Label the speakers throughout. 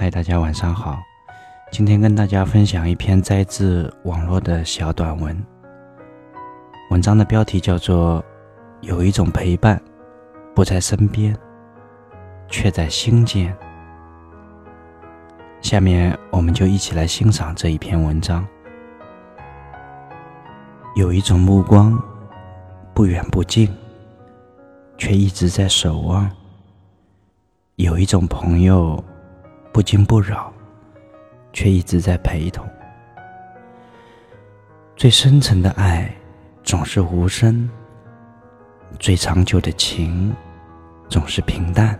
Speaker 1: 嗨，大家晚上好。今天跟大家分享一篇摘自网络的小短文。文章的标题叫做《有一种陪伴，不在身边，却在心间》。下面我们就一起来欣赏这一篇文章。有一种目光，不远不近，却一直在守望；有一种朋友，不惊不扰。却一直在陪同。最深沉的爱总是无声，最长久的情总是平淡。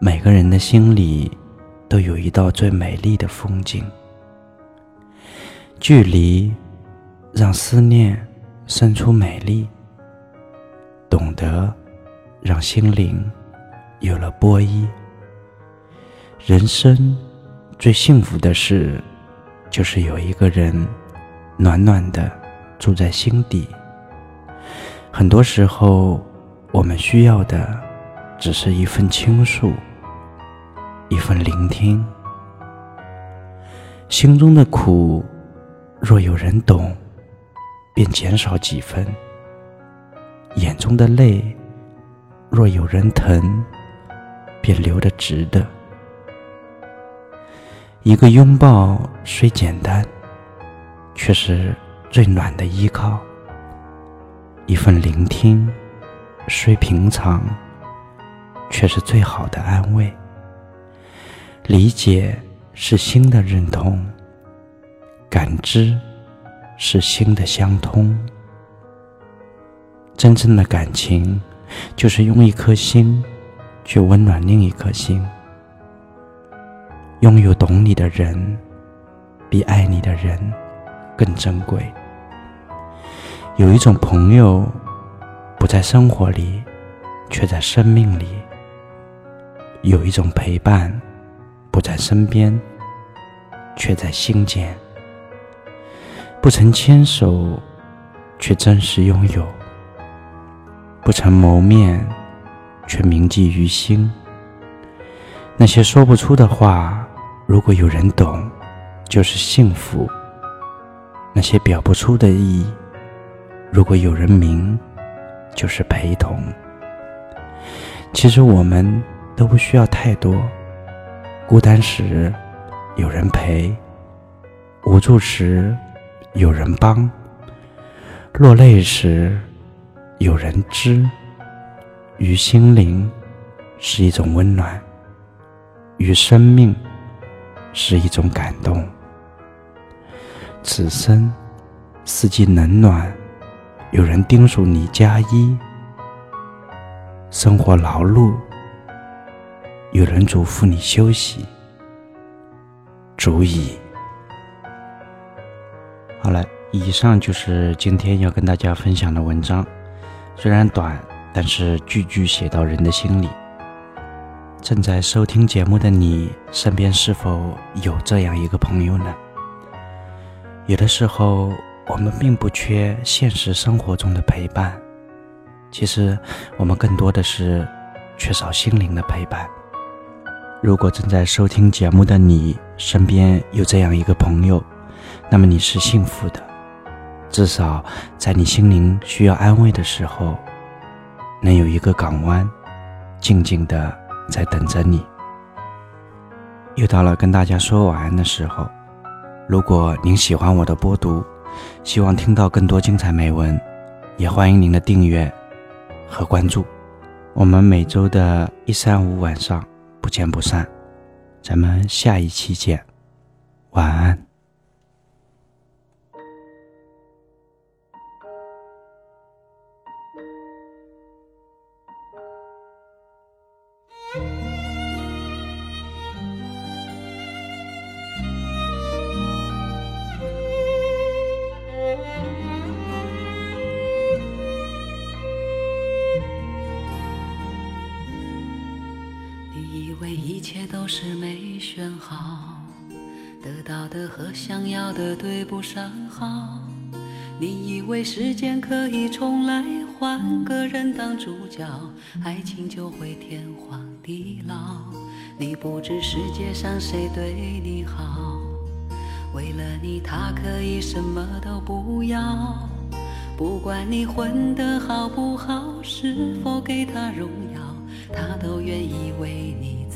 Speaker 1: 每个人的心里都有一道最美丽的风景。距离让思念生出美丽，懂得让心灵有了波依。人生。最幸福的事，就是有一个人暖暖的住在心底。很多时候，我们需要的只是一份倾诉，一份聆听。心中的苦，若有人懂，便减少几分；眼中的泪，若有人疼，便流得值得。一个拥抱虽简单，却是最暖的依靠；一份聆听虽平常，却是最好的安慰。理解是心的认同，感知是心的相通。真正的感情，就是用一颗心去温暖另一颗心。拥有懂你的人，比爱你的人更珍贵。有一种朋友，不在生活里，却在生命里；有一种陪伴，不在身边，却在心间。不曾牵手，却真实拥有；不曾谋面，却铭记于心。那些说不出的话。如果有人懂，就是幸福；那些表不出的意义，如果有人明，就是陪同。其实我们都不需要太多，孤单时有人陪，无助时有人帮，落泪时有人知，于心灵是一种温暖，于生命。是一种感动。此生四季冷暖，有人叮嘱你加衣；生活劳碌，有人嘱咐你休息。足矣。好了，以上就是今天要跟大家分享的文章。虽然短，但是句句写到人的心里。正在收听节目的你，身边是否有这样一个朋友呢？有的时候，我们并不缺现实生活中的陪伴，其实我们更多的是缺少心灵的陪伴。如果正在收听节目的你身边有这样一个朋友，那么你是幸福的，至少在你心灵需要安慰的时候，能有一个港湾，静静的。在等着你。又到了跟大家说晚安的时候。如果您喜欢我的播读，希望听到更多精彩美文，也欢迎您的订阅和关注。我们每周的一三五晚上不见不散。咱们下一期见，晚安。
Speaker 2: 一切都是没选好，得到的和想要的对不上号。你以为时间可以重来，换个人当主角，爱情就会天荒地老。你不知世界上谁对你好，为了你他可以什么都不要。不管你混得好不好，是否给他荣耀，他都愿意为你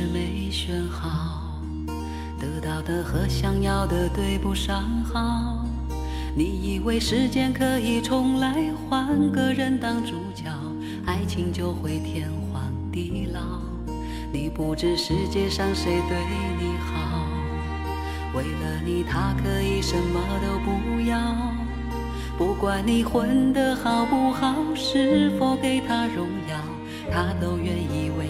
Speaker 2: 是没选好，得到的和想要的对不上号。你以为时间可以重来，换个人当主角，爱情就会天荒地老。你不知世界上谁对你好，为了你他可以什么都不要。不管你混得好不好，是否给他荣耀，他都愿意为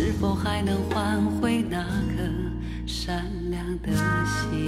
Speaker 2: 是否还能换回那颗善良的心？